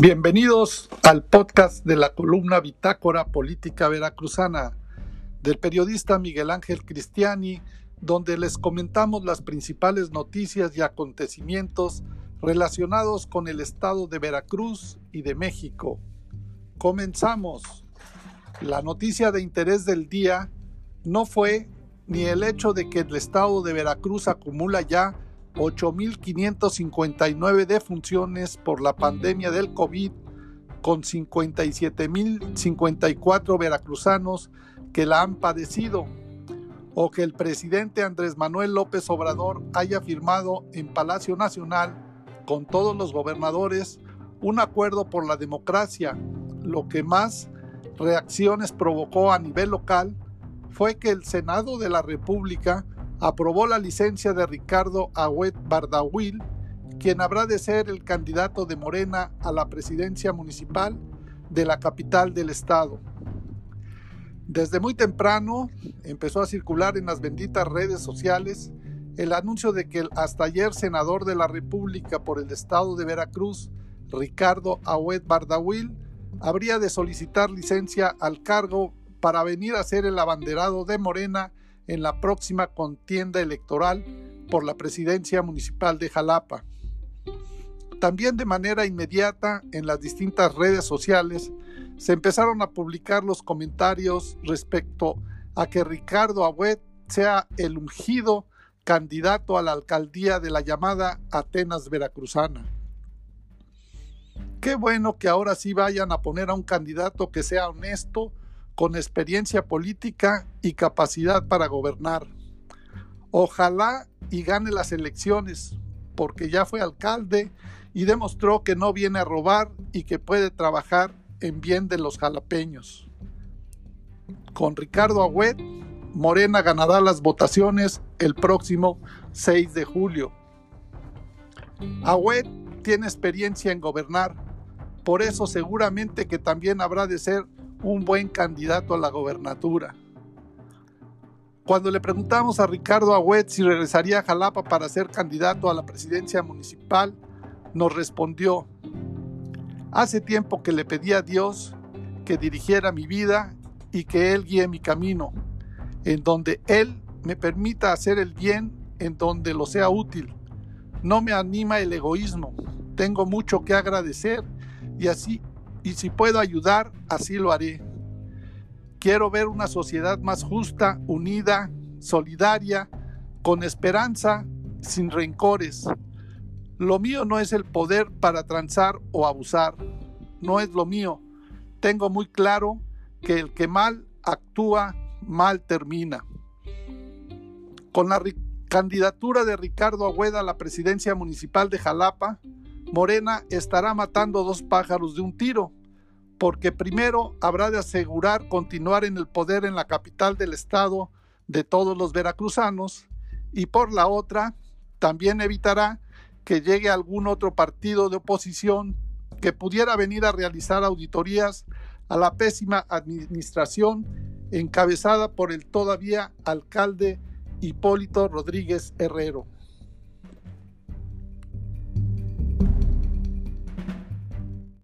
Bienvenidos al podcast de la columna Bitácora Política Veracruzana del periodista Miguel Ángel Cristiani, donde les comentamos las principales noticias y acontecimientos relacionados con el estado de Veracruz y de México. Comenzamos. La noticia de interés del día no fue ni el hecho de que el estado de Veracruz acumula ya 8.559 defunciones por la pandemia del COVID, con 57.054 veracruzanos que la han padecido, o que el presidente Andrés Manuel López Obrador haya firmado en Palacio Nacional con todos los gobernadores un acuerdo por la democracia, lo que más reacciones provocó a nivel local fue que el Senado de la República aprobó la licencia de Ricardo Agüet Bardawil, quien habrá de ser el candidato de Morena a la presidencia municipal de la capital del estado. Desde muy temprano empezó a circular en las benditas redes sociales el anuncio de que el hasta ayer senador de la República por el estado de Veracruz, Ricardo Agüet Bardawil, habría de solicitar licencia al cargo para venir a ser el abanderado de Morena en la próxima contienda electoral por la presidencia municipal de Jalapa. También de manera inmediata en las distintas redes sociales se empezaron a publicar los comentarios respecto a que Ricardo Agüet sea el ungido candidato a la alcaldía de la llamada Atenas Veracruzana. Qué bueno que ahora sí vayan a poner a un candidato que sea honesto con experiencia política y capacidad para gobernar. Ojalá y gane las elecciones, porque ya fue alcalde y demostró que no viene a robar y que puede trabajar en bien de los jalapeños. Con Ricardo Agüet, Morena ganará las votaciones el próximo 6 de julio. Agüet tiene experiencia en gobernar, por eso seguramente que también habrá de ser un buen candidato a la gobernatura. Cuando le preguntamos a Ricardo Agüet si regresaría a Jalapa para ser candidato a la presidencia municipal, nos respondió, hace tiempo que le pedí a Dios que dirigiera mi vida y que Él guíe mi camino, en donde Él me permita hacer el bien en donde lo sea útil. No me anima el egoísmo, tengo mucho que agradecer y así y si puedo ayudar, así lo haré. Quiero ver una sociedad más justa, unida, solidaria, con esperanza, sin rencores. Lo mío no es el poder para transar o abusar, no es lo mío. Tengo muy claro que el que mal actúa, mal termina. Con la candidatura de Ricardo Agüeda a la presidencia municipal de Jalapa, Morena estará matando dos pájaros de un tiro, porque primero habrá de asegurar continuar en el poder en la capital del estado de todos los veracruzanos y por la otra también evitará que llegue algún otro partido de oposición que pudiera venir a realizar auditorías a la pésima administración encabezada por el todavía alcalde Hipólito Rodríguez Herrero.